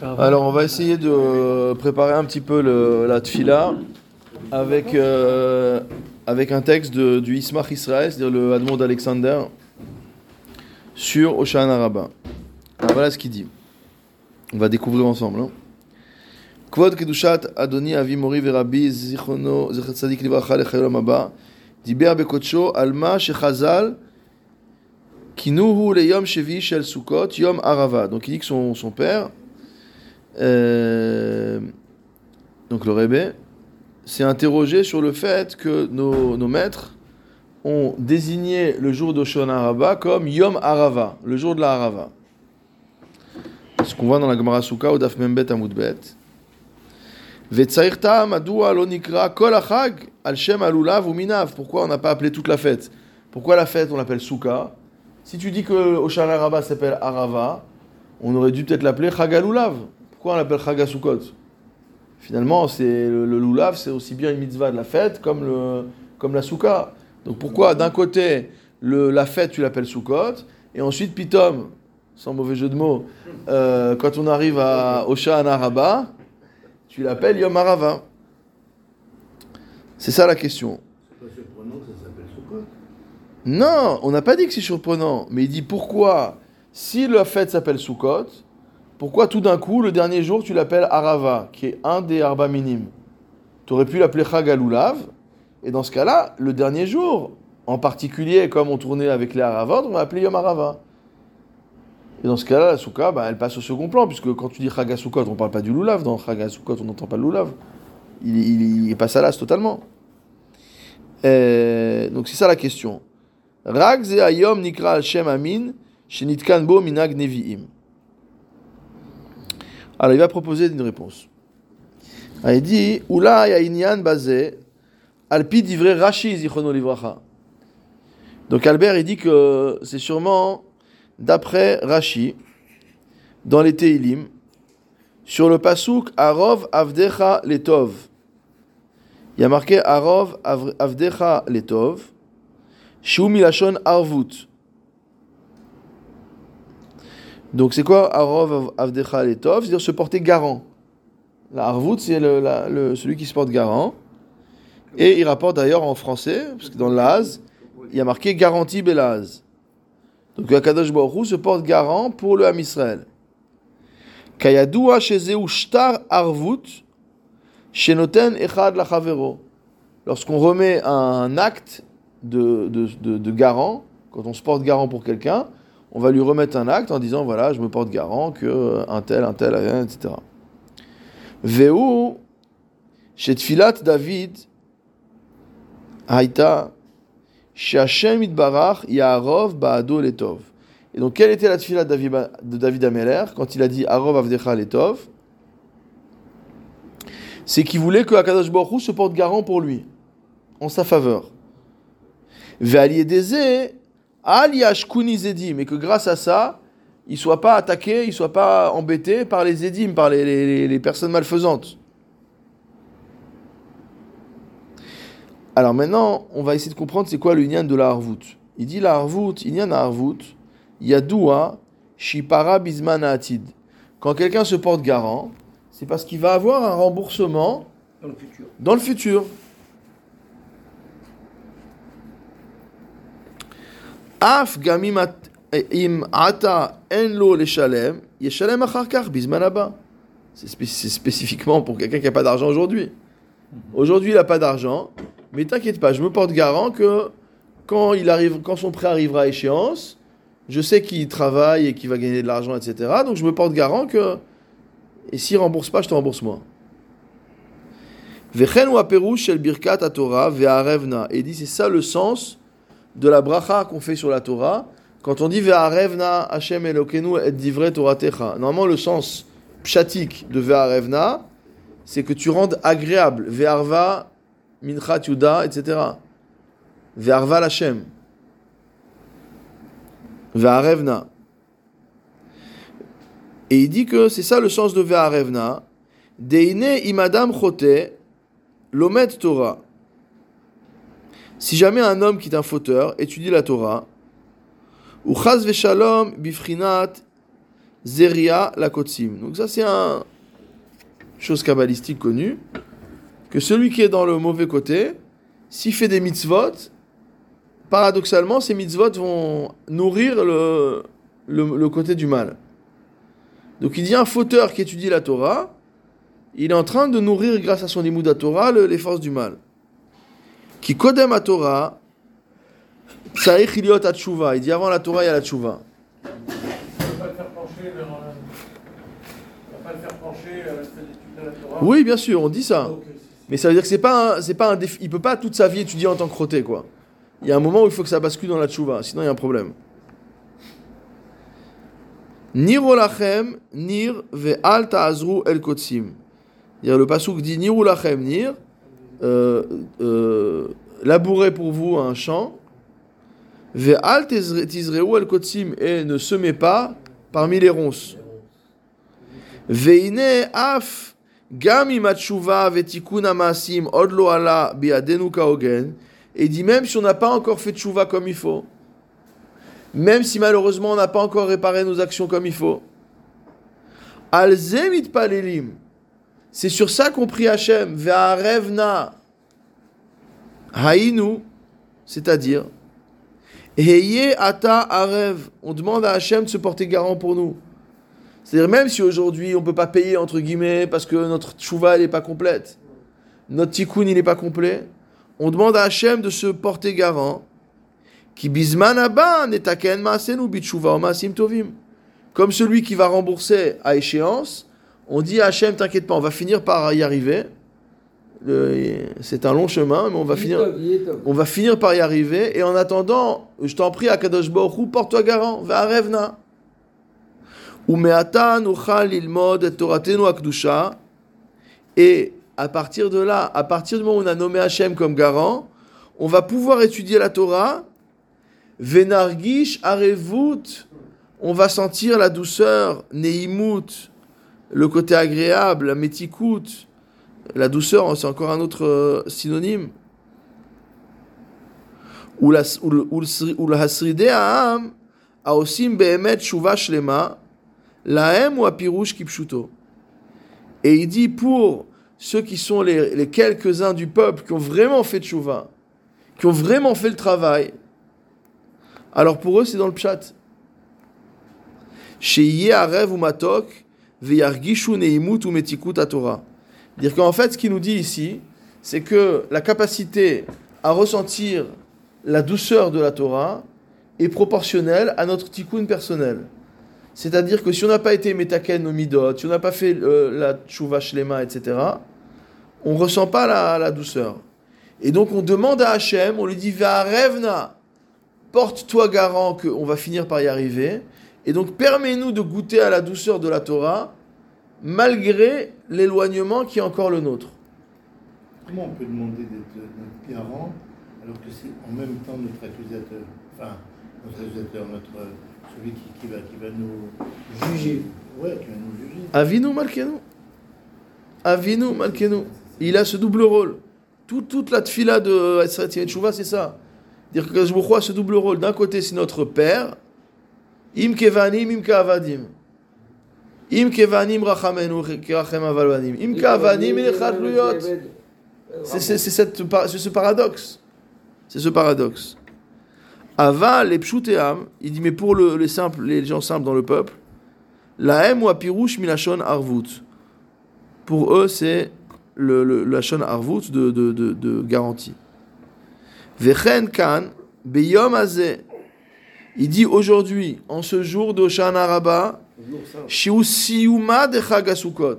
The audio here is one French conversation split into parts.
Alors, on va essayer de préparer un petit peu le, la tfila avec, euh, avec un texte de, du Ismach Israël, c'est-à-dire le Admon d'Alexander, sur Oshana Rabbah. Alors, voilà ce qu'il dit. On va découvrir ensemble. Hein. Kvod Kedushat Adoni Avi Mori Verabi Zichono Zechat Sadik Livracha Lechayom Abba Diber Bekotsho Alma Shechazal Kinuhu le Yom Shevi Shel Sukkot Yom Arava. Donc il dit que son, son père, euh, donc le Rebbe, s'est interrogé sur le fait que nos, maîtres ont désigné le jour d'Oshon Arava comme Yom Arava, le jour de la Arava. Ce qu'on voit dans la Gemara Sukkah au Daf Membet Amudbet. Pourquoi on n'a pas appelé toute la fête? Pourquoi la fête on l'appelle Souka Si tu dis que Oshana Arava s'appelle Arava, on aurait dû peut-être l'appeler Chagalulav. Pourquoi on l'appelle Chagasukot Finalement, c'est le, le Lulav, c'est aussi bien une mitzvah de la fête comme, le, comme la Souka. Donc pourquoi d'un côté le, la fête tu l'appelles Soukot et ensuite Pitom, sans mauvais jeu de mots, euh, quand on arrive à Oshana Araba, tu l'appelles Yom Arava. C'est ça la question. C'est pas surprenant que ça s'appelle Sukkot. Non, on n'a pas dit que c'est surprenant, mais il dit pourquoi, si la fête s'appelle Sukkot, pourquoi tout d'un coup, le dernier jour, tu l'appelles Arava, qui est un des Arba minimes Tu aurais pu l'appeler Chagalulav, et dans ce cas-là, le dernier jour, en particulier, comme on tournait avec les Haravot, on va appeler Yom Arava. Et dans ce cas-là, la Souka, bah, elle passe au second plan, puisque quand tu dis Chagasukot, on ne parle pas du Lulav. Dans Chagasukot, on n'entend pas le Lulav. Il, passe à l'as totalement. Euh, donc c'est ça la question. Ayom nikra al shem amin, minag. Alors il va proposer une réponse. Alors, il dit, Oula ya inyan bazé, alpi divrei Rashi zichono livracha. Donc Albert, il dit que c'est sûrement d'après Rashi, dans les Teilim, sur le pasuk Arov Avdecha Letov. Il y a marqué Arov Av- Avdecha Letov, Shu Milashon Arvut. Donc c'est quoi Arov Av- Avdecha Letov C'est-à-dire se porter garant. La c'est le, celui qui se porte garant. Et il rapporte d'ailleurs en français, parce que dans l'Az, il y a marqué garantie Belaz. Donc Akadosh Baruch se porte garant pour le Ham Israël. Kayadua shezeu shtar arvut shenoten echad lachavero. Lorsqu'on remet un acte de, de, de garant, quand on se porte garant pour quelqu'un, on va lui remettre un acte en disant voilà, je me porte garant que un tel, un tel, etc. Veu shetfilat David haïta Shashem Itbarach Yaharov Ba'ado Letov. Et donc, quelle était la tefila de David, Ameler quand il a dit Arov Avdecha Letov? C'est qu'il voulait que Akadosh Baruch se porte garant pour lui, en sa faveur. Ve'aliedeze Al Yashkuni Zedim, et que grâce à ça, il ne soit pas attaqué, il ne soit pas embêté par les Zedim, par les, les- les personnes malfaisantes. Alors maintenant, on va essayer de comprendre c'est quoi le Inyan de la Harvout. Il dit la Harvout, Inyan la Harvout, Yadoua, Shipara Bisman Atid. Quand quelqu'un se porte garant, c'est parce qu'il va avoir un remboursement Dans le futur. dans le futur. Gamim at- im ata en lo leshalem, yeshalem achar kach bizman haba. C'est spé- c'est spécifiquement pour quelqu'un qui n'a pas d'argent aujourd'hui. Aujourd'hui, il n'a pas d'argent, mais t'inquiète pas, je me porte garant que quand, il arrive, quand son prêt arrivera à échéance, je sais qu'il travaille et qu'il va gagner de l'argent, etc. Donc je me porte garant que, et s'il rembourse pas, je te rembourse moi. Vechen ou shel. Et dit c'est ça le sens de la bracha qu'on fait sur la Torah. Quand on dit ve'arevna Hashem Elokenu et divrei Toratecha. Normalement le sens pshatik de ve'arevna, c'est que tu rendes agréable. Ve'arva minchat yuda, etc. Ve'arva l'Hashem. Ve'arevna. Et il dit que c'est ça le sens de ve'arevna. Deine imadam chote Lomet Torah. Si jamais un homme qui est un fauteur étudie la Torah, ou chaz veshalom bifrinat Zeria Lakotsim. Donc ça c'est un chose kabbalistique connue, que celui qui est dans le mauvais côté, s'il fait des mitzvot, paradoxalement, ces mitzvot vont nourrir le, le, côté du mal. Donc il dit un fauteur qui étudie la Torah, il est en train de nourrir grâce à son imoud Torah le- les forces du mal. Qui kodem à Torah. Il dit avant la Torah, il y a la tshuva. On va pas le faire pencher vers. On va pas le faire pencher à la salle d'études de la Torah. Oui, bien sûr, on dit ça. Mais ça veut dire que c'est pas un, c'est pas un défi. Il peut pas toute sa vie étudier en tant que crotté, quoi. Il y a un moment où il faut que ça bascule dans la tchouva, sinon il y a un problème. Nir olachem, nir ve'al ta'azru el kotsim. C'est-à-dire, Le pasouk dit nir olachem, nir, euh, euh, labourez pour vous un champ, ve'al tizre- tizreu el kotsim, et ne semez pas parmi les ronces. Veine af gam im atshuva vetikun amasim od lo ala biadenu kaogen. Et dit même si on n'a pas encore fait tchouva comme il faut, même si malheureusement on n'a pas encore réparé nos actions comme il faut, al zemit palelim. C'est sur ça qu'on prie Hachem. Ve'arevna hainu, c'est-à-dire Heye ata arev. On demande à Hachem de se porter garant pour nous. C'est-à-dire même si aujourd'hui on peut pas payer entre guillemets parce que notre tchouva elle est pas complète, notre tikkun il est pas complet, on demande à Hachem de se porter garant. Qui netaken. Comme celui qui va rembourser à échéance, on dit à Hachem t'inquiète pas, on va finir par y arriver. C'est un long chemin, mais on va finir. On va finir par y arriver. Et en attendant, je t'en prie, Akadosh Baruch Hu, porte-toi garant. Et toratenu akdusha. Et à partir de là, à partir du moment où on a nommé Hachem comme garant, on va pouvoir étudier la Torah. Venargish arevut. On va sentir la douceur, neimut, le côté agréable, la metikut. La douceur, c'est encore un autre euh, synonyme. Ou le- le sri- ou apirouche kipshuto. Et il dit pour ceux qui sont les, les quelques-uns du peuple qui ont vraiment fait tchouva, qui ont vraiment fait le travail, alors pour eux c'est dans le pshat. Sheyeh arev ou matok, veyargishu neimut ou metikut Torah. Dire qu'en fait, ce qu'il nous dit ici, c'est que la capacité à ressentir la douceur de la Torah est proportionnelle à notre tikkun personnel. C'est-à-dire que si on n'a pas été metaken au midot, si on n'a pas fait euh, la tshuva shlema, etc., on ne ressent pas la, la douceur. Et donc on demande à Hachem, on lui dit Va'arevna, porte-toi garant qu'on va finir par y arriver. Et donc permets-nous de goûter à la douceur de la Torah, malgré l'éloignement qui est encore le nôtre. Comment on peut demander d'être notre garant alors que c'est en même temps notre accusateur Enfin, notre accusateur, notre, celui qui, qui va, qui va nous juger? Ouais, qui va nous juger. Avinu Malkenu. Avinu Malkenu. Il a ce double rôle. Tout- toute la tfila de Tchouva, c'est ça. Dire que je a ce double rôle. D'un côté, c'est notre père. Im kevanim, im kavadim. Im kevanim rachamenu, kerachem avalvanim. Im kavanim, ilchat C'est c'est- ce paradoxe. C'est ce paradoxe. Ava, les pshuteam, il dit, mais pour le- les simples, les gens simples dans le peuple, la M ou apirouche milachon arvut. Pour eux, c'est le, le, la shon arvut de, de, de, de garantie. Vechen kan, beyom azeh. Il dit aujourd'hui, en ce jour de Shana Rabba, de HaSukkot.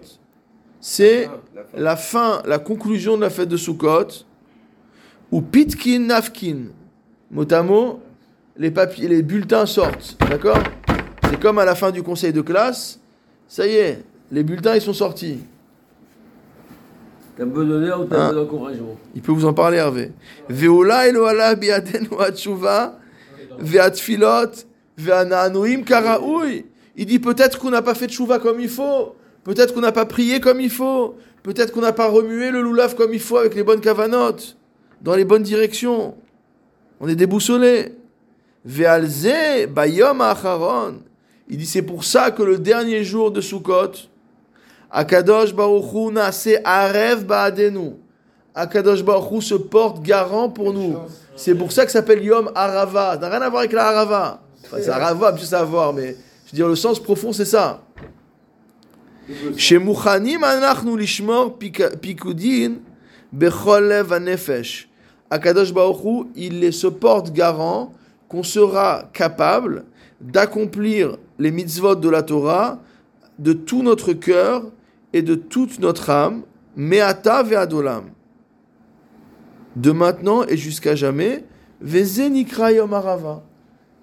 C'est la fin, la conclusion de la fête de Sukkot, ou pitkin nafkin. Mot à mot, les, papiers, les bulletins sortent, d'accord? C'est comme à la fin du conseil de classe, ça y est, les bulletins ils sont sortis. T'as d'honneur ou t'as Hein d'encouragement? Il peut vous en parler, Hervé. Veola eloala veanaanuim karaoui. Il dit peut-être qu'on n'a pas fait de chouva comme il faut, peut-être qu'on n'a pas prié comme il faut, peut-être qu'on n'a pas remué le loulav comme il faut avec les bonnes cavanotes, dans les bonnes directions. On est déboussolé. Vealze bayom acharon. Il dit c'est pour ça que le dernier jour de Sukkot, Akadosh Baruch Hu nase arev ba'adenu. Akadosh Baruch se porte garant pour nous. C'est pour ça que ça s'appelle Yom Arava. Ça n'a rien à voir avec la Arava. C'est Arava, je sais savoir, mais je veux dire, le sens profond, c'est ça. Chez anachnu lishmor pikudin becholev anefesh. Akadosh Baruch il se porte garant qu'on sera capable d'accomplir les mitzvot de la Torah de tout notre cœur et de toute notre âme, meata ve'adolam. De maintenant et jusqu'à jamais, veze nikra yom arava.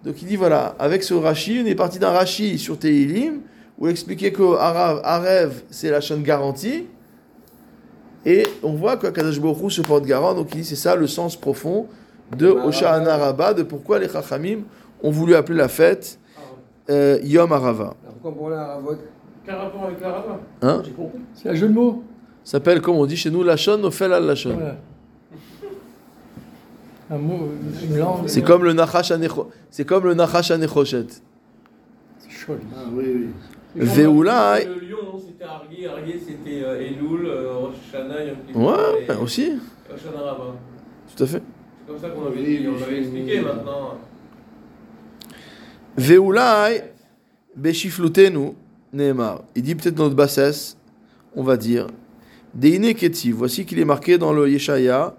Donc il dit voilà, avec ce Rashi, on est parti d'un Rashi sur Teilim, où il expliquait que Arav, Arev, c'est la chaîne garantie. Et on voit que Kadosh Baruch se porte garant, donc il dit c'est ça le sens profond de Oshana Rabba, de pourquoi les Chachamim ont voulu appeler la fête euh, Yom Arava. Quel rapport avec la Rava Hein? J'ai compris. C'est un jeu de mots. Ça s'appelle, comme on dit chez nous, Lachon Ofel al Lachon. Voilà. Un mot, une langue. C'est comme le Nachash c'est comme le Nachash Anechoshet. C'est chaud. Ah oui, oui. Veoula, Le lion, non, c'était Arié, Arié, c'était euh, Elul, euh, Rosh Hashanah, ouais, et aussi, Rosh Hashanah tout à fait. C'est comme ça qu'on avait Oui, dit, on oui, expliqué maintenant. Veoulai, Beshiflutenu, Nehemar. Il dit peut-être dans notre bassesse, on va dire, Deine Keti, voici qu'il est marqué dans le Yeshaya,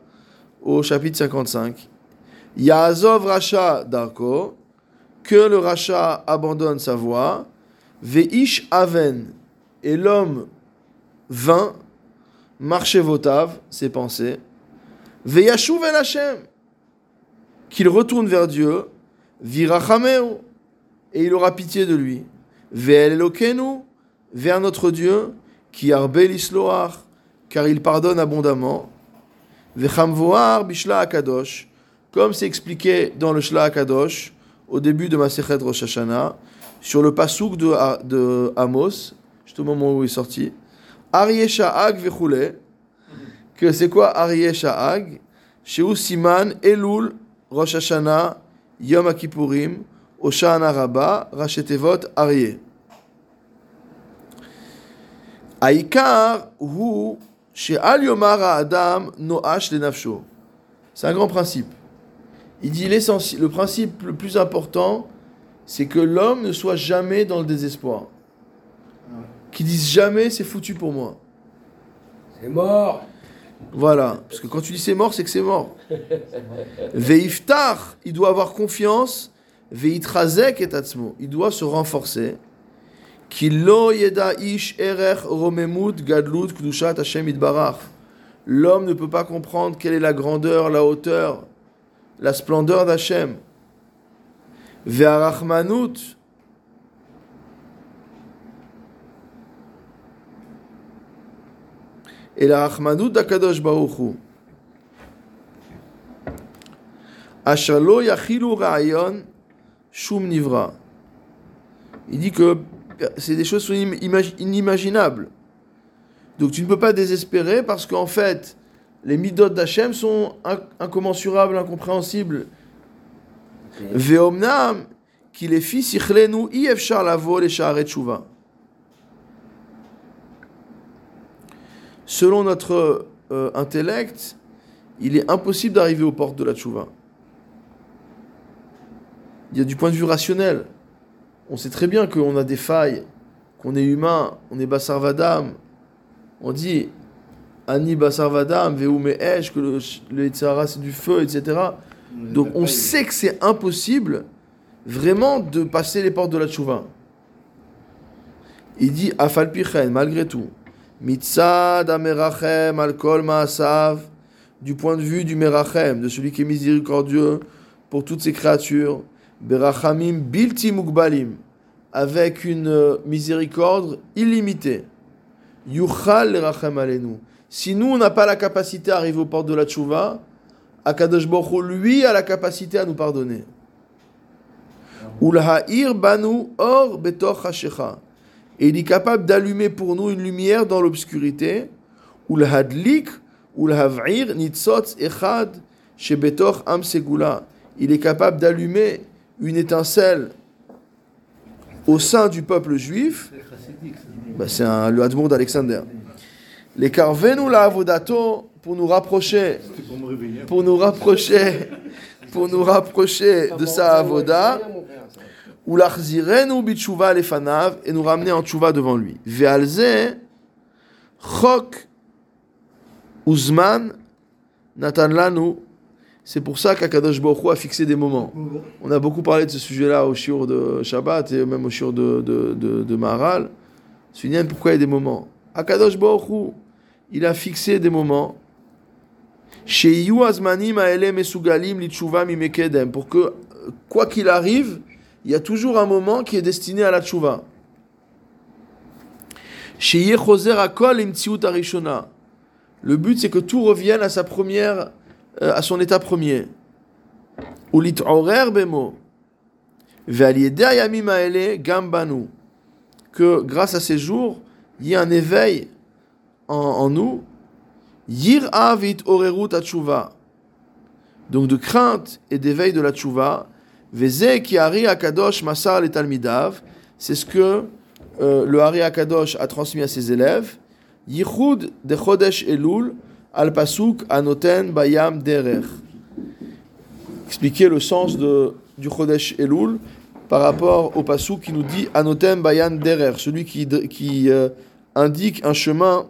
au chapitre 55. Yaazov Racha Darko, que le Racha abandonne sa voie, Veish Aven, et l'homme vain, Marchevotav, ses pensées, Veyashuv El Hashem, qu'il retourne vers Dieu, Virachameu, et il aura pitié de lui. Ve'el Elokenu, vers notre Dieu, qui arbel car il pardonne abondamment. Vechamvoar bishla akadosh, comme c'est expliqué dans le Shla Akadosh, au début de Masechet Rosh Hashanah, sur le pasouk de, de Amos, juste au moment où il est sorti. Aryeh Sha'ag que c'est quoi Aryeh Sha'ag Sheu Siman Elul Rosh Hashanah Yom Kippourim Oshana Rabba Rachetevot Aryeh. Aïkar hu she'al yomar ha'adam no'ash lenafsho. C'est un grand principe. Il dit l'essentiel, le principe le plus important, c'est que l'homme ne soit jamais dans le désespoir. Qu'il dise jamais c'est foutu pour moi. C'est mort. Voilà. Parce que quand tu dis c'est mort, c'est que c'est mort. Veiftar, il doit avoir confiance. Veitrazek et il doit se renforcer. L'homme ne peut pas comprendre quelle est la grandeur, la hauteur, la splendeur d'Hachem. Ve'arachmanut, et la rachmanut d'Akadosh Baruch Hu. Ashalo yachilu ra'ayon shum nivra. Il dit que c'est des choses qui inimaginables. Donc tu ne peux pas désespérer parce qu'en fait, les midot d'Hachem sont in- incommensurables, incompréhensibles. Ve'omnam, qu'il est fils sichlenu i efshar lavo le sha'aret tshuva. Selon notre euh, intellect, il est impossible d'arriver aux portes de la tchouva. Il y a du point de vue rationnel. On sait très bien qu'on a des failles, qu'on est humain, on est basarvadam. On dit Ani basarvadam, veume esh, que le, le c'est du feu, etc. Donc on sait que c'est impossible vraiment de passer les portes de la tchouva. Il dit Afalpichen, malgré tout. Mitzad amerachem al kol ma'asav, du point de vue du merachem, de celui qui est miséricordieux pour toutes ses créatures, berachamim bilti avec une euh, miséricorde illimitée. Yuchal lerachem alenu. Si nous, on n'a pas la capacité à arriver aux portes de la tchouva, Akadosh Baruch lui, a la capacité à nous pardonner. Ulha'ir banu or betoch hashecha. Et il est capable d'allumer pour nous une lumière dans l'obscurité. Ulhadlik, ulhav'ir nitzotz echad shebetoch am segula. Il est capable d'allumer une étincelle au sein du peuple juif, bah, c'est le Hadmour d'Alexander. Les carvenu la avodato pour nous rapprocher, pour nous rapprocher, pour nous rapprocher de sa avoda, ou l'achzirenu bitshuva lefanav et nous ramener en tchouva devant lui. Ve'alze chok uzman natan lanu. C'est pour ça qu'Akadosh Baruch a fixé des moments. On a beaucoup parlé de ce sujet-là au shiur de Shabbat et même au shiur de, de, de, de Maharal. Souviens pourquoi il y a des moments? Akadosh Baruch il a fixé des moments. Pour que, quoi qu'il arrive, il y a toujours un moment qui est destiné à la tchouva. Le but, c'est que tout revienne à sa première, à son état premier. Ou lit'orer bemo. Ve'al yedei hayamim haele gam banu. Que grâce à ces jours, il y ait un éveil en, en nous. Yir avit orerut tchouva. Donc de crainte et d'éveil de la tchouva. Veze ki Hari Akadosh Masar le Talmidav, c'est ce que euh, le Hari Akadosh a transmis à ses élèves. Yichud de Chodesh Elul al Pasuk Anoten Bayam Derer. Expliquer le sens de, du Chodesh Elul par rapport au Pasuk qui nous dit Anoten Bayam Derer, celui qui, qui euh, indique un chemin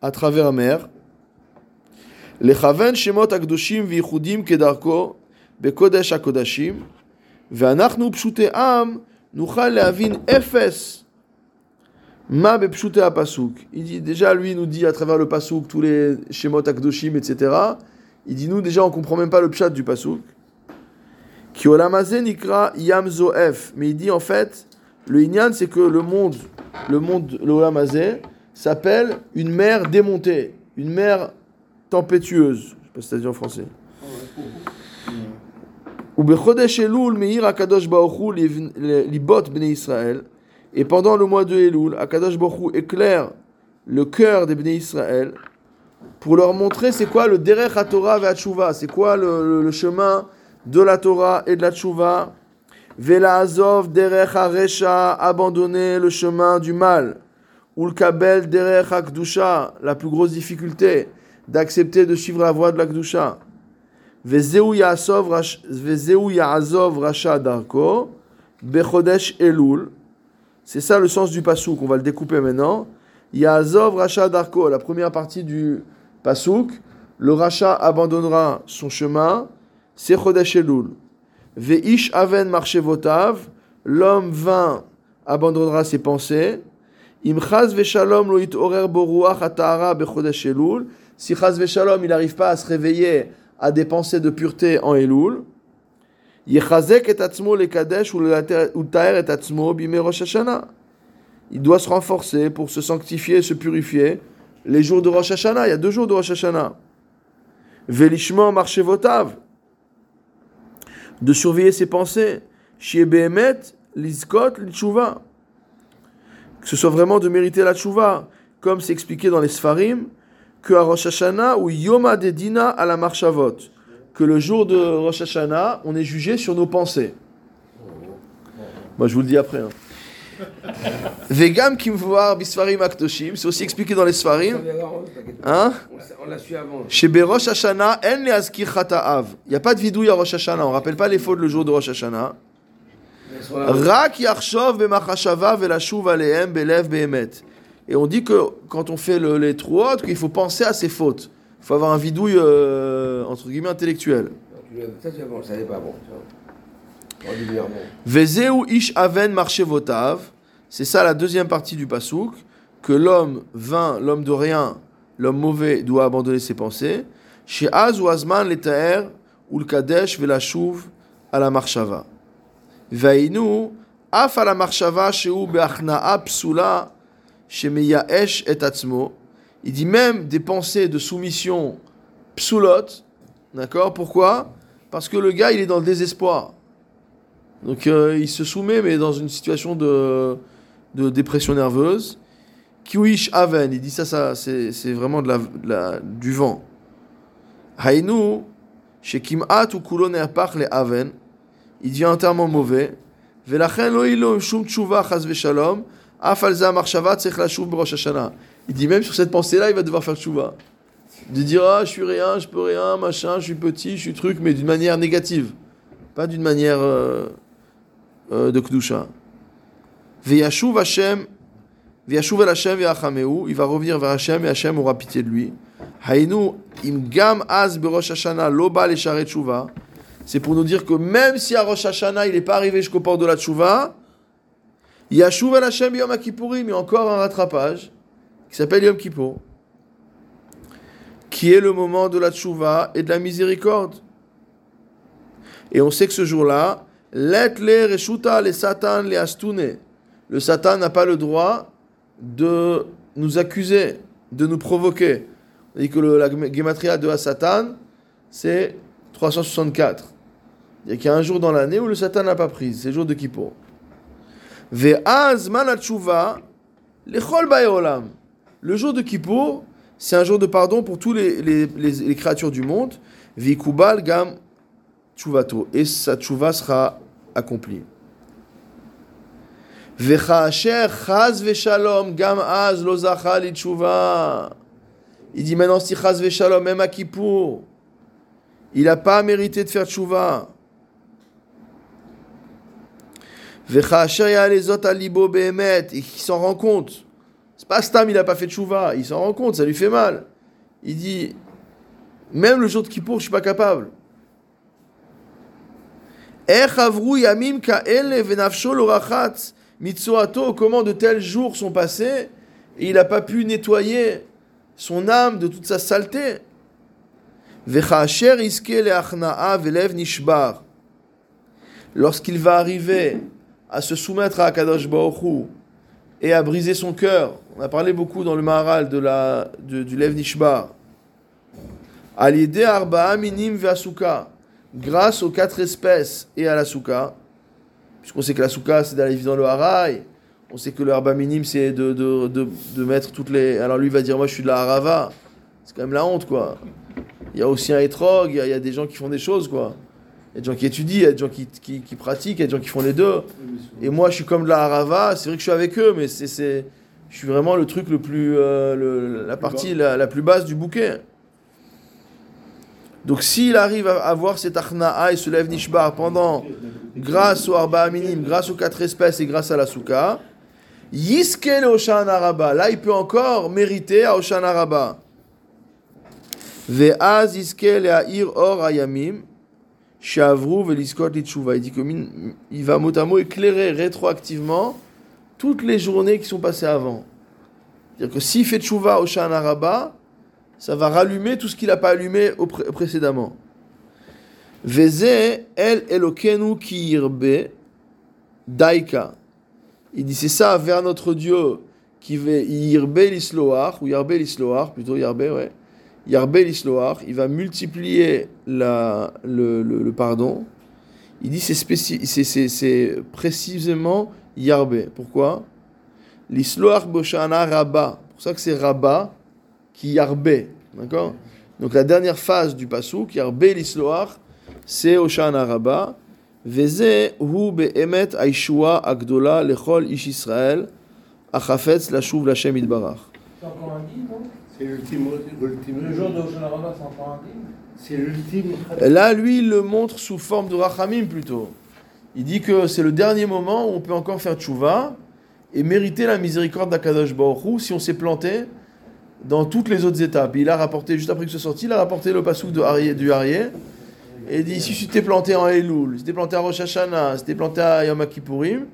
à travers la mer. Lechaven Shemot Akdoshim Vichudim Kedarko בקודש הקודשים, ואנחנו פשוטי עם נוכל להבין אפס Ma bepshute à pasuk. Il dit déjà, lui, nous dit à travers le pasuk tous les shemot akdoshim, etc. Il dit nous déjà, on comprend même pas le pshat du pasuk. Kiolamazé nikra yam zoef. Mais il dit en fait, le inyan, c'est que le monde, le monde, le olamazé, s'appelle une mer démontée, une mer tempétueuse. Je sais pas si ça dit en français. Israël. Et pendant le mois de Elul, Akadosh Hu éclaire le cœur des Bnei Israël pour leur montrer c'est quoi le derech HaTorah ve'atshuva, c'est quoi le, chemin de la Torah et de la Tshuva. Vela Azov derech haresha, abandonner le chemin du mal. Ulkabel derech hakdusha, la plus grosse difficulté d'accepter de suivre la voie de la Kdusha. Vezeu Yaazov Rasha Darko, Bechodesh Elul. C'est ça le sens du pasouk, on va le découper maintenant. Yaazov Rasha Darko, la première partie du pasouk. Le Racha abandonnera son chemin, c'est Chodesh. Veish Aven Marchevotav, l'homme vain abandonnera ses pensées. Imchaz Veshalom Loit Orer Boruach Atahara Bechodesh. Si Chaz Veshalom il n'arrive pas à se réveiller à des pensées de pureté en Elul, Et et. Il doit se renforcer pour se sanctifier, se purifier. Les jours de Rosh Hashanah, il y a deux jours de Rosh Hashanah. Velishma marchevotav. De surveiller ses pensées. Shie behemet lizkot l'tshuva. Que ce soit vraiment de mériter la tshuva. Comme c'est expliqué dans les Sfarim, que à Rosh Hashanah ou Yoma Dedina à la Marshavot, que le jour de Rosh Hashanah, on est jugé sur nos pensées. Moi, je vous le dis après. hein. Vegam Kimvoar Bisfarim Aktoshim, c'est aussi expliqué dans les Sfarim. Hein? On l'a su avant. Chez Berosh Hashanah, en le Azkir Chata'av. Il n'y a pas de vidouille à Rosh Hashanah, on ne rappelle pas les fautes le jour de Rosh Hashanah. Rak Yarshov Bemachashava Velashuv Alehem Belev Behemet. Et on dit que quand on fait le, les truot, qu'il faut penser à ses fautes. Il faut avoir un vidouille, euh, entre guillemets, intellectuel. Ça, vas bon, ça n'est pas bon. Vezeu ish aven marchevotav. C'est ça la deuxième partie du pasouk. Que l'homme vain, l'homme de rien, l'homme mauvais doit abandonner ses pensées. Chez Az ou Azman l'etaer ou le kadesh velashuv à la marshava. Vainu af à la marshava sheu beachna'a psula shemeyaesh et atzmo. Il dit même des pensées de soumission psoulotes. D'accord Pourquoi? Parce que le gars, il est dans le désespoir. Donc euh, il se soumet, mais dans une situation de, de dépression nerveuse. Kiwish Aven, il dit ça, ça c'est vraiment de la, de la, du vent. Hainu, chez Kimat ou Kulon le Aven, il dit entièrement mauvais. Velachen lo ilo shum tshuva chas v'shalom, af al marshava la b'rosh hashana. Il dit même sur cette pensée-là, il va devoir faire tchouva. De dire, ah, je suis rien, je peux rien, machin, je suis petit, je suis truc, mais d'une manière négative. Pas d'une manière euh, euh, de Kdusha. Veyashuv Hashem, Veyashuv el Hashem il va revenir vers Hashem et Hashem aura pitié de lui. Hainu im gam az berosh Hashanah lo ba le sharet tshuva. C'est pour nous dire que même si à Rosh Hashanah il n'est pas arrivé jusqu'au port de la tshuva, Yashuv el Hashem yom a encore un rattrapage qui s'appelle Yom Kippour, qui est le moment de la tshuva et de la miséricorde. Et on sait que ce jour-là, le reshuta le satan le astune. Le Satan n'a pas le droit de nous accuser, de nous provoquer. On dit que le- la gematria de Satan, c'est 364. Il y a un jour dans l'année où le Satan n'a pas pris, c'est le jour de Kippour. Ve'az man hatshuva lechol ba'olam. Le jour de Kippour, c'est un jour de pardon pour tous les, créatures du monde. Vikubal gam tshuvato. Et sa tshuva sera accomplie. Chaz veshalom gam az lo zacha li tshuva. Il dit maintenant si chaz veshalom, même à Kippour, il n'a pas mérité de faire tshuva. Vechaasher ya'alezot al libo behemet. Et qu'il s'en rend compte. C'est pas Stam, il n'a pas fait de chouva. Il s'en rend compte, ça lui fait mal. Il dit Même le jour de Kippour, je suis pas capable. Eh, yamim Mitsuato, comment de tels jours sont passés et il n'a pas pu nettoyer son âme de toute sa saleté? Lorsqu'il va arriver à se soumettre à Akadosh Baruch et à briser son cœur, on a parlé beaucoup dans le Maharal de la, du Lev Nishbar, al yedei arba'a minim ve'asuka, grâce aux quatre espèces et à la souka, puisqu'on sait que la souka c'est d'aller vivre dans le haraï, on sait que le harba minime c'est de, de, de, de mettre toutes les. Alors lui va dire moi je suis de la harava, c'est quand même la honte quoi. Il y a aussi un a- il y a des gens qui font des choses quoi. Il y a des gens qui étudient, il y a des gens qui, qui, qui pratiquent, il y a des gens qui font les deux. Et moi je suis comme de la harava, c'est vrai que je suis avec eux, mais c'est, c'est, je suis vraiment le truc le plus. euh, le- la partie la, la plus basse du bouquet. Donc s'il arrive à avoir cet achna'a et se lève nishbar pendant, grâce au arba aminim, grâce aux quatre espèces et grâce à la souka, yiskel oshan araba, là il peut encore mériter à oshan araba. Ve'az yiskel et or ayamim, veliskot litshuva. Il dit que min- il va mot à mot éclairer rétroactivement toutes les journées qui sont passées avant. C'est-à-dire que s'il fait tchouva oshan araba, ça va rallumer tout ce qu'il n'a pas allumé au pré- précédemment. Veze el elokenu daika. Il dit c'est ça vers notre Dieu qui va yirbe l'isloar ou yarbe l'isloar plutôt yarbe ouais yarbe l'isloar. Il va multiplier la, le, le, pardon. Il dit c'est c'est c'est c'est précisément yarbe. Pourquoi? L'isloar boshana rabba. Pour ça que c'est rabba qui yarbe. D'accord? Donc la dernière phase du pasouk, yarbe l'isloar, c'est Oshana Rabba. Veze hu be'emet aishua agdola lechol ish Israël achafetz lashuv lashem idbarach. C'est encore un C'est l'ultime. Le jour de c'est encore un C'est l'ultime. Là, lui, il le montre sous forme de rachamim plutôt. Il dit que c'est le dernier moment où on peut encore faire tchouva et mériter la miséricorde d'Akadosh Baruch si on s'est planté dans toutes les autres étapes. Il a rapporté, juste après que ce soit sorti, il a rapporté le de Arié, du Arié. Et il dit si tu t'es planté en Elul, si tu t'es planté à Rosh Hashanah, si tu t'es planté à Yom Kippourim,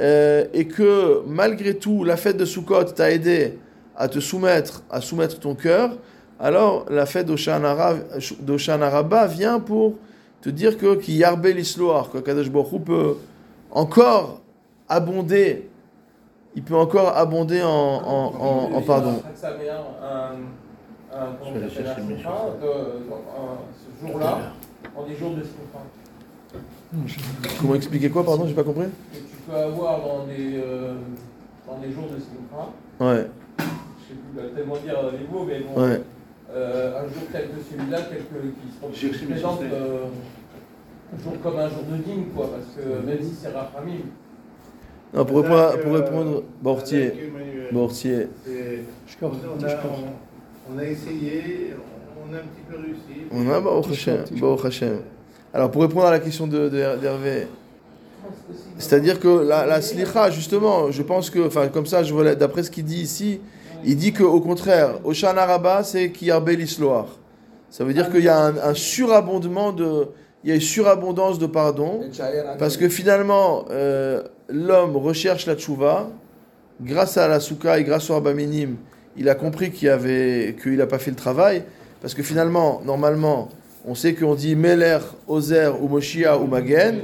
euh, et que malgré tout, la fête de Sukkot t'a aidé à te soumettre, à soumettre ton cœur, alors la fête d'Oshana Rabba vient pour te dire que qui yarbe l'isloar, que Kadosh Baruch peut encore abonder, il peut encore abonder en, en, en, en pardon. Je vais on appelle, chercher mes un- ce jour-là, en des jours de simcha. Comment expliquer quoi, pardon, j'ai pas compris Que tu peux avoir dans des, euh, dans des jours de simcha, Ouais, je sais plus là, tellement dire euh, les mots, mais bon, ouais. euh, un jour tel que celui-là, tel que qui se chansons. euh, un jour comme un jour de dîme, quoi, parce que même si c'est Rachamim. Non, pour répondre, pour répondre, Bortier, Bortier. On a, on, on a essayé, on a un petit peu réussi. On a Baruch Hashem, Baruch Hashem. Alors pour répondre à la question de, de- d'Hervé, c'est-à-dire que la, la slicha, justement, je pense que, enfin comme ça, je vois, d'après ce qu'il dit ici, il dit qu'au contraire, Oshana Rabba, c'est Kiyarbe l'Isloar. Ça veut dire qu'il y a un, un surabondement de, il y a une surabondance de pardon, parce que finalement, euh, l'homme recherche la tchouva, grâce à la souka et grâce au Rabba Minim, il a compris qu'il avait, qu'il n'a pas fait le travail, parce que finalement, normalement, on sait qu'on dit Meler, Ozer ou Moshia ou Magen,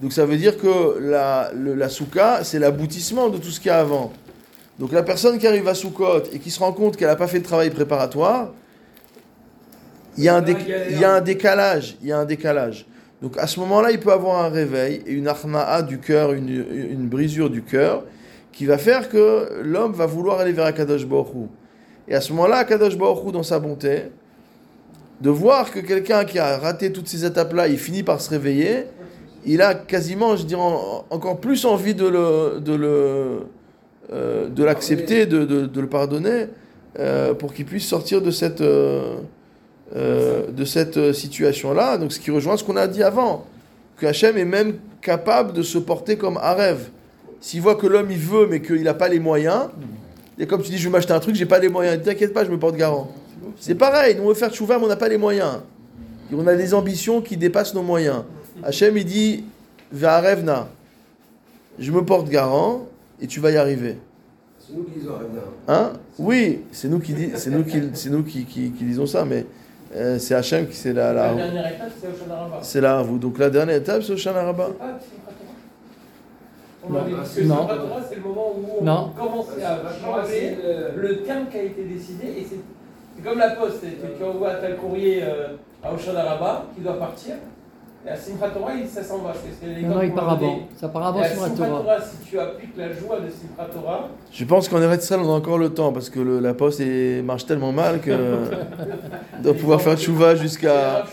donc ça veut dire que la, le- la souka, c'est l'aboutissement de tout ce qu'il y a avant. Donc la personne qui arrive à Soukot et qui se rend compte qu'elle n'a pas fait le travail préparatoire, il y, a un déc- il y a un décalage. Il y a un décalage. Donc à ce moment-là, il peut avoir un réveil et une arna'a du cœur, une, une brisure du cœur, qui va faire que l'homme va vouloir aller vers Akadosh Baruch. Et à ce moment-là, Akadosh Baruch dans sa bonté, de voir que quelqu'un qui a raté toutes ces étapes-là, il finit par se réveiller, il a quasiment, je dirais, en- encore plus envie de le, de le, euh, de l'accepter, de, le pardonner, euh, pour qu'il puisse sortir de cette, euh, de cette situation-là. Donc, ce qui rejoint ce qu'on a dit avant, que Hachem est même capable de se porter comme un. S'il voit que l'homme il veut, mais qu'il n'a pas les moyens, et comme tu dis, je vais m'acheter un truc, j'ai pas les moyens, t'inquiète pas, je me porte garant. C'est pareil, nous on veut faire tchouva, mais on n'a pas les moyens. On a des ambitions qui dépassent nos moyens. Hachem, il dit, Ve'arevna, je me porte garant et tu vas y arriver. C'est nous qui disons rien. Hein? Oui, c'est nous qui, dis- c'est nous qui, c'est nous qui, qui- qui disons ça, mais euh, c'est Hachem qui c'est la, La la, dernière étape, c'est Oshana c'est là vous. Donc la dernière étape, c'est Oshana Rabbah. C'est pas Simchat Torah On Non. dit que Non. C'est le moment où on Non. commence à changer le terme qui a été décidé. Et c'est c'est comme la poste. Tu, envoies tel courrier euh, à Oshana Rabbah qui doit partir. À Simchat Torah, ça s'en va. C'est- Non, il qu'on part avant. Ça part avant la Simchat Torah. Torah, si tu appliques la joie de Simchat Torah, Je pense qu'en Eretz on a encore le temps parce que le- la poste est- marche tellement mal que on doit pouvoir faire tchouva jusqu'à.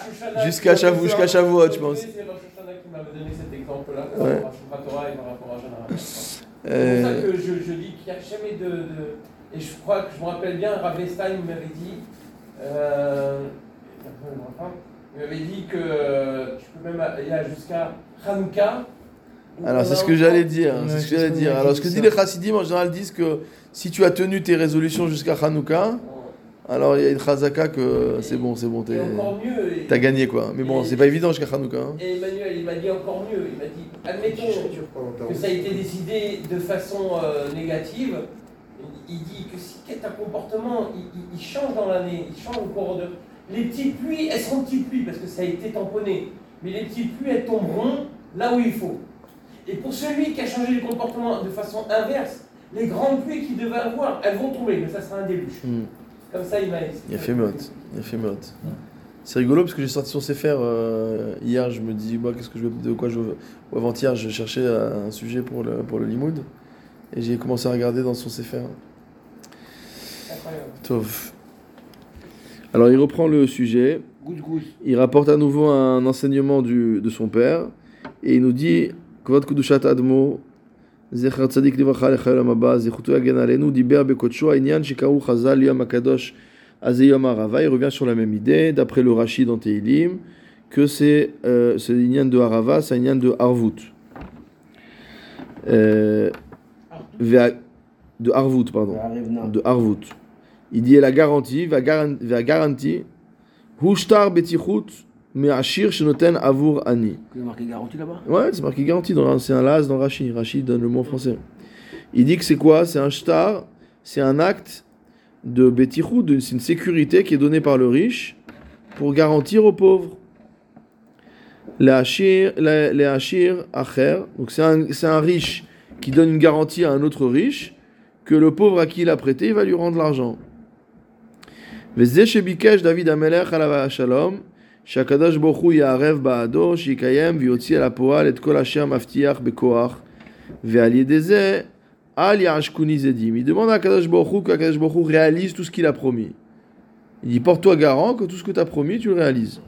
jusqu'à Shavuot- jusqu'à Shavuot, je pense. C'est Rosh Hashanah qui m'avait donné cet exemple-là, par Ouais. rapport à Simchat Torah et par rapport à Oshana Rabbah. C'est pour ça euh, que je, je dis qu'il n'y a jamais de, de- Et je crois que je me rappelle bien, Rav Stein m'avait dit. Euh, il m'avait dit que tu peux même aller jusqu'à Hanouka. Alors c'est a ce que j'allais dire. Ouais, C'est ce que j'allais dire. a Alors dit, ce que disent les chassidim en général disent que si tu as tenu tes résolutions jusqu'à Hanouka, alors il y a une chazaka que c'est bon, c'est bon, Et t'es- encore mieux. et- t'as gagné quoi. Mais bon, c'est pas évident jusqu'à Hanouka. hein. Et Emmanuel, il m'a dit encore mieux. Il m'a dit admettons que ça a été décidé de façon euh, négative. Il dit que si ta comportement il, il- il change dans l'année, il change au cours de. Les petites pluies, elles seront petites pluies parce que ça a été tamponné. Mais les petites pluies, elles tomberont là où il faut. Et pour celui qui a changé le comportement de façon inverse, les grandes pluies qu'il devait avoir, elles vont tomber, mais ça sera un déluge. Hmm. Comme ça, il m'a Il a fait meute. Il a fait meute. C'est rigolo parce que j'ai sorti son CFR euh, hier. Je me dis, moi, qu'est-ce que je veux, de quoi je veux. Ou avant-hier, je cherchais un sujet pour le, pour le Limoud. Et j'ai commencé à regarder dans son CFR. Incroyable. Tov. Alors il reprend le sujet. Il rapporte à nouveau un enseignement du, de son père. Et il nous dit Kvod Kudushat Admo, Zecher Tzadik Livracha Lechayolam Abba, Zechutu Yagen Alenu, Diber Bekotsho, Inyan Shikaru Chazal Yom Akadosh Azeyom Arava. Il revient sur la même idée, d'après le Rashi dans Teilim, que c'est euh, de Arava, c'est l'Inyan de Arvut. Euh, de Arvut, pardon de Arvut. Il dit la garantie, va garantie, Hushtar betichut me'ashir shenoten avur ani. A marqué garantie là-bas? Ouais, c'est marqué garantie, dans- c'est un las dans Rashi. Rashi donne le mot en français. Il dit que c'est quoi? C'est un shtar, c'est un acte de betichut, c'est une sécurité qui est donnée par le riche pour garantir aux pauvres. Les hachir, les hachir acher, donc c'est un, c'est un riche qui donne une garantie à un autre riche que le pauvre à qui il a prêté, il va lui rendre l'argent. וזה שביקש דוד המלך עליו השלום, שהקדוש ברוך הוא יערב בעדו, שיקיים ויוציא אל הפועל את כל אשר מבטיח בכוח, ועל ידי זה אל יעשקוני זדים. Il demande à Kadosh Baruch Hu qu'Akadosh Baruch Hu réalise tout ce qu'il a promis. Il dit porte-toi garant que tout ce que tu as promis, tu le réalises.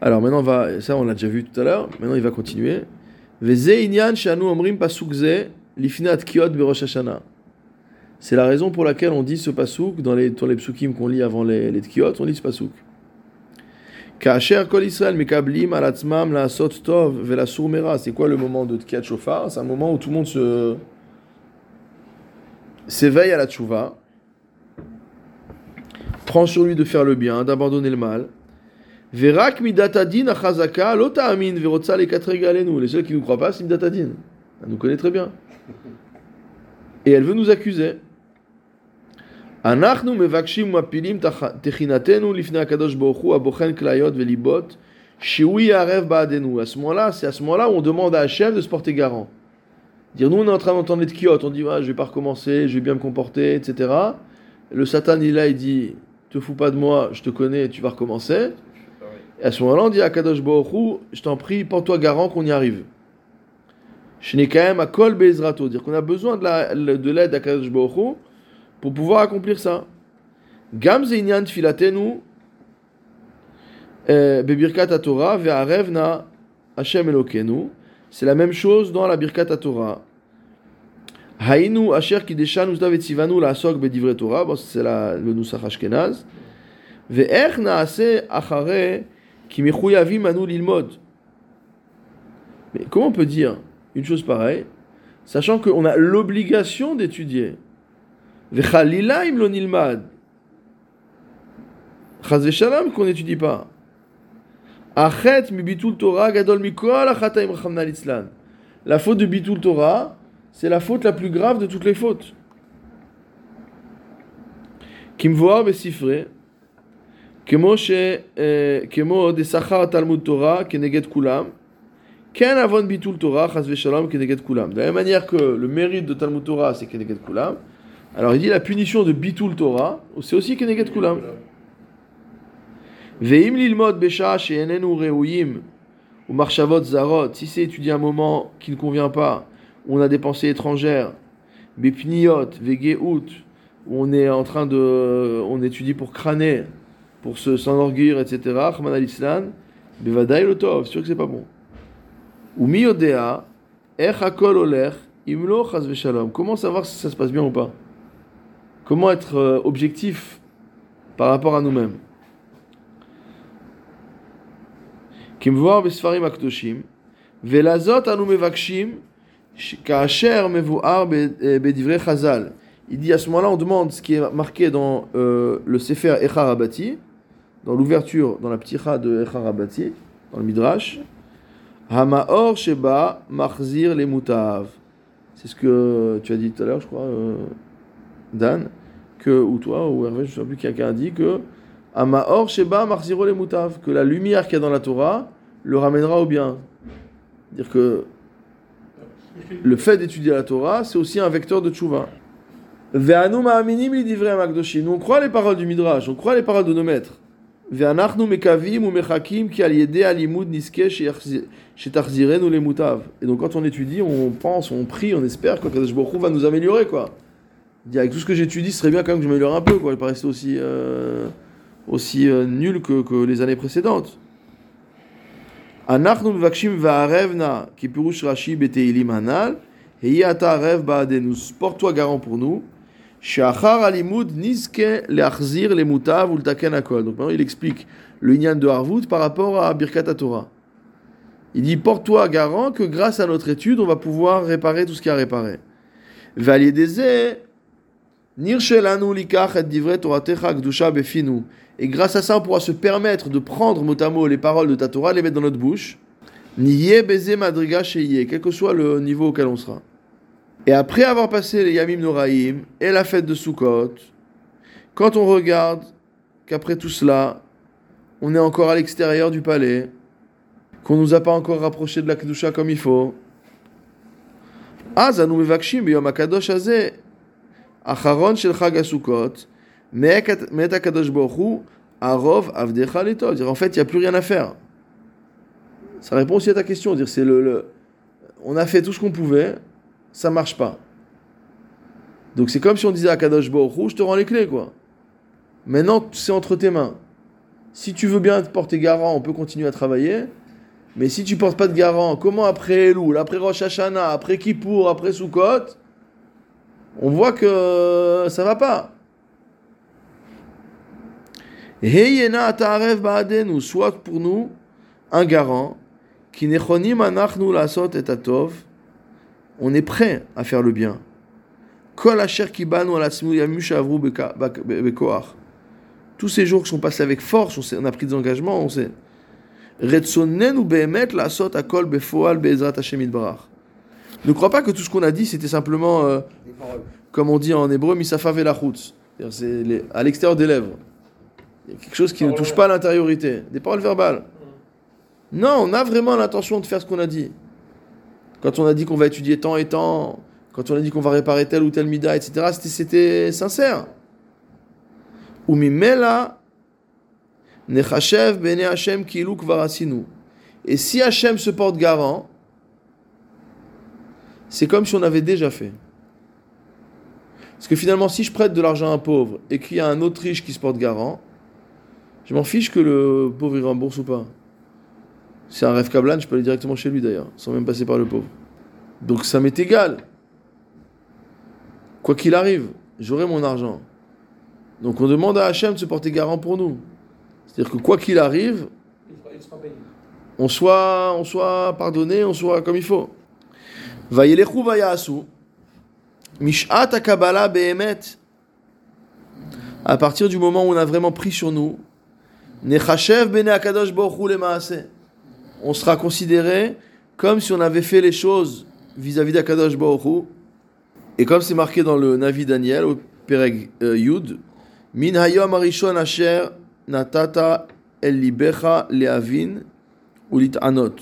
Alors maintenant, on va, ça on l'a déjà vu tout à l'heure, maintenant il va continuer. Veze inyan shanu omrim pasuk ze lifnat kiot berosh Hashanah. C'est la raison pour laquelle on dit ce pasuk dans les, dans les psukim qu'on lit avant les, les tkiot, on lit ce pasuk. Kacher kol Israël mekablim al atzmam la sot tov vela. C'est quoi le moment de tkiat shofar? C'est un moment où tout le monde se s'éveille à la tchouva, prend sur lui de faire le bien, d'abandonner le mal. Verak midatadin achazaka lota amin verotza les quatre. Les seuls qui ne nous croient pas, c'est midatadin. Elle nous connaît très bien. Et elle veut nous accuser. אנחנו מבקשים ומפילים תחינתנו לפני הקדוש ברוך הוא הבוחן כליות וליבות שהוא יערב בעדנו. À ce moment-là, c'est à ce moment-là où on demande à Hachem de se porter garant. Dire, nous on est en train d'entendre les tkiotes, on dit, ah, je vais pas recommencer, je vais bien me comporter, etc. Le Satan il est là, il dit, te fous pas de moi, je te connais, tu vas recommencer. Et à ce moment-là, on dit à Kadosh Baruch Hu, je t'en prie, porte-toi garant qu'on y arrive. Je n'ai quand même à Kol Bezrato, dire qu'on a besoin de la- de l'aide à Kadosh Baruch Hu pour pouvoir accomplir ça. Gam Zeinyan Filatenu euh, Bebirkat Torah Ve'arev na Hashem Elokenu. C'est la même chose dans la Birkat Torah. Hainu Asher Kideshan Uzdav Etzivanu la Asok Bedivre Torah. Bon, c'est le Nusach Ashkenaz. Ve'ech Naase Achare Ki Mechuyavim Anu Lilmod. Mais comment on peut dire une chose pareille, sachant qu'on a l'obligation d'étudier? Vechalila im lo nilmad. Chaz v'shalom qu'on n'étudie pas. Achet mi bitul Torah gadol mikol achataim rachamna litzlan. La faute de bitul Torah, c'est la faute la plus grave de toutes les fautes. Kimvoar besifre, כמו ש... אה, כמו דשכר תלמוד תורה כנגד כולם, כן avon bitul Torah, chas v'shalom, keneged kulam. De la même manière que le mérite de Talmud Torah, c'est keneged kulam, alors il dit la punition de bitul Torah, c'est aussi keneged kulam. Ve'im lilmod besha she'enenu reuyim ou marchavot zarot, si c'est étudié un moment qui ne convient pas, où on a des pensées étrangères, bepniot, vegeout, où on est en train de, on étudie pour crâner, pour se s'enorgueillir, etc. Rahman al-Islam, bevadaï le tov, c'est sûr que c'est pas bon. Ou miyodea, ech hakol olech, imlo. Comment savoir si ça se passe bien ou pas? Comment être euh, objectif par rapport à nous-mêmes כמבואר בספרים הקדושים, ולזאת אנו מבקשים ש- כאשר מבואר ב- אה, בדברי חז"ל. Il dit à ce moment-là, on demande ce qui est marqué dans euh, le Sefer Echar Abati, dans l'ouverture, dans la pticha de Echar Abati, dans le Midrash. Hamaor Sheba Machzir les Mutav. C'est ce que tu as dit tout à l'heure, je crois, euh, Dan, que, ou toi, ou Hervé, je ne sais plus, quelqu'un a dit que Hamaor Sheba Machziro les que la lumière qu'il y a dans la Torah le ramènera au bien. Dire que le fait d'étudier la Torah, c'est aussi un vecteur de tchouva. Nous, on croit les paroles du Midrash, on croit les paroles de nos maîtres. Et donc, quand on étudie, on pense, on prie, on espère que Kadosh Baruch va nous améliorer, quoi. Dire avec tout ce que j'étudie, ce serait bien quand même que je m'améliore un peu, quoi. Je pas rester aussi, euh, aussi euh, nul que, que, les années précédentes. Anachnu vakshim va'arevna, qui purush Rashi beteilim hanal, et ata rev ba'adenus. Porte-toi garant pour nous. Shachar alimud nizke le'achzir le'mutav ultaken akol. Donc maintenant, il explique le Inyan de Harvoud par rapport à Birkat Torah. Il dit Porte-toi garant que grâce à notre étude, on va pouvoir réparer tout ce qui a réparé. Valier des et grâce à ça, on pourra se permettre de prendre mot à mot les paroles de ta Torah, les mettre dans notre bouche. Niye beze madriga quel que soit le niveau auquel on sera. Et après avoir passé les Yamim Noraim et la fête de Sukkot, quand on regarde qu'après tout cela, on est encore à l'extérieur du palais, qu'on nous a pas encore rapproché de la Kedusha comme il faut, Acharon shel Chag Met Akadosh Bohu, Arov Avdecha Leto. Dire en fait, il n'y a plus rien à faire. Ça répond aussi à ta question. Dire c'est le, on a fait tout ce qu'on pouvait, ça marche pas. Donc c'est comme si on disait à Kadosh Baruch je te rends les clés quoi. Maintenant c'est entre tes mains. Si tu veux bien te porter garant, on peut continuer à travailler. Mais si tu ne portes pas de garant, comment après Elul, après Rosh Hashanah, après Kippour, après Sukkot, on voit que ça va pas. Heyena atarev ba'adenu, soit pour nous un garant, qui nechonim anachnu lasot et atov, on est prêt à faire le bien. Kol asher kibanu alatzmu yamu shavru beka- bak- be- bekoach. Tous ces jours qui sont passés avec force, on, a pris des engagements, on sait. Retsonenu behemet lasot akol befoal be'ezrat Hashem yitbarach. Ne crois pas que tout ce qu'on a dit, c'était simplement, euh, comme on dit en hébreu, misafa velachutz. C'est-à-dire, C'est les- à l'extérieur des lèvres. Il y a quelque chose qui ne touche pas à l'intériorité. Des paroles verbales. Non, on a vraiment l'intention de faire ce qu'on a dit. Quand on a dit qu'on va étudier tant et tant, quand on a dit qu'on va réparer tel ou tel mida, etc., c'était- c'était sincère. Ou mimela nechashev bene Hashem kilu kvar asinu. Et si Hashem se porte garant, c'est comme si on avait déjà fait. Parce que finalement, si je prête de l'argent à un pauvre et qu'il y a un autre riche qui se porte garant, je m'en fiche que le pauvre il rembourse ou pas. C'est un rêve Kablan, je peux aller directement chez lui d'ailleurs, sans même passer par le pauvre. Donc ça m'est égal. Quoi qu'il arrive, j'aurai mon argent. Donc on demande à Hachem de se porter garant pour nous. C'est-à-dire que quoi qu'il arrive, on soit, on soit pardonné, on soit comme il faut. Vayelechu vayasu. Mishat akabala behemet. À partir du moment où on a vraiment pris sur nous, nechashev bene akadosh lemaaseh. On sera considéré comme si on avait fait les choses vis-à-vis d'Akadosh Baruch. Et comme c'est marqué dans le Navi Daniel, au Pereg euh, Yud, Min hayom arishon natata el libecha leavin ulit anot.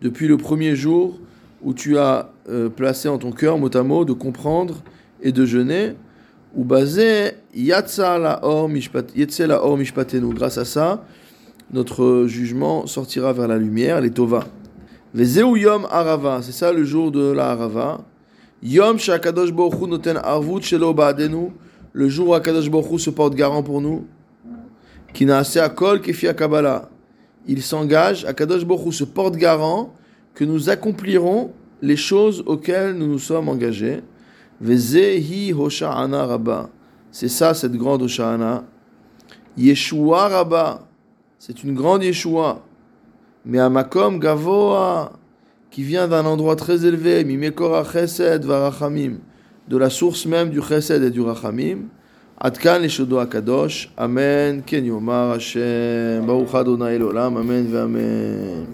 Depuis le premier jour où tu as euh, placé en ton cœur, mot à mot, de comprendre et de jeûner, ou basé la or mishpatenu. Grâce à ça, notre jugement sortira vers la lumière, les tova. Yom arava, c'est ça le jour de la arava. Yom shakadosh baruch Hu noten arvut ba'adenu, le jour où Akadosh baruch se porte garant pour nous. Qui n'a assez à kol. Il s'engage, Akadosh baruch se porte garant que nous accomplirons les choses auxquelles nous nous sommes engagés. Vezehi hosha'ana rabba. C'est ça cette grande hosha'ana. Yeshua rabba. C'est une grande Yeshua. Mais à Makom Gavoa, qui vient d'un endroit très élevé, Mimekora Chesed Varachamim, de la source même du Chesed et du Rachamim. Leshodo. Amen. Ken Yomar Hashem. Baruch Adonai Elolam. Amen.